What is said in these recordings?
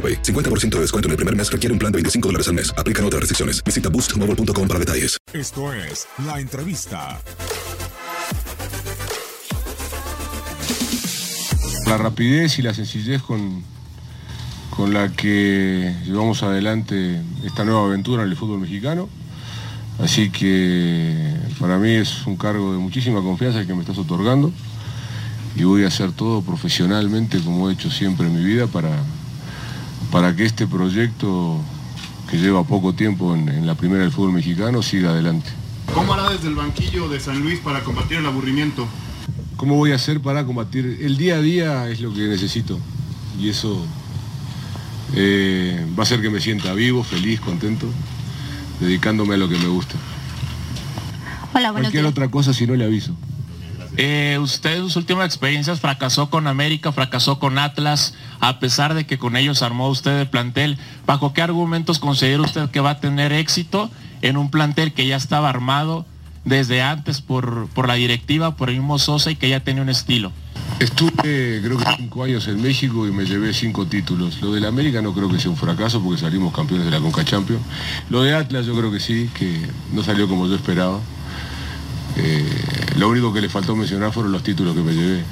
50% de descuento en el primer mes requiere un plan de 25 dólares al mes. Aplican otras restricciones. Visita boostmobile.com para detalles. Esto es La Entrevista. La rapidez y la sencillez con, con la que llevamos adelante esta nueva aventura en el fútbol mexicano. Así que para mí es un cargo de muchísima confianza que me estás otorgando y voy a hacer todo profesionalmente como he hecho siempre en mi vida para, para que este proyecto que lleva poco tiempo en, la primera del fútbol mexicano siga adelante. ¿Cómo hará desde el banquillo de San Luis para combatir el aburrimiento? ¿Cómo voy a hacer para combatir? El día a día es lo que necesito y eso eh, va a hacer que me sienta vivo, feliz, contento, dedicándome a lo que me gusta. Hola, Cualquier otra cosa si no le aviso. Eh, usted en sus últimas experiencias fracasó con América, fracasó con Atlas, a pesar de que con ellos armó usted el plantel. ¿Bajo qué argumentos considera usted que va a tener éxito en un plantel que ya estaba armado desde antes por, por la directiva, por el mismo Sosa y que ya tenía un estilo? Estuve creo que cinco años en México y me llevé cinco títulos. Lo del América no creo que sea un fracaso porque salimos campeones de la Conca Champions. Lo de Atlas yo creo que sí, que no salió como yo esperaba. Eh, lo único que le faltó mencionar fueron los títulos que me llevé.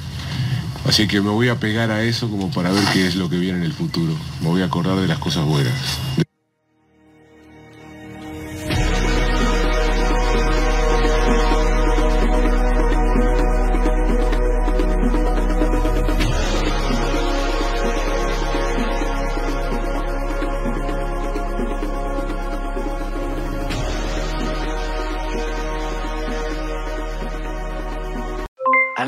Así que me voy a pegar a eso como para ver qué es lo que viene en el futuro. Me voy a acordar de las cosas buenas.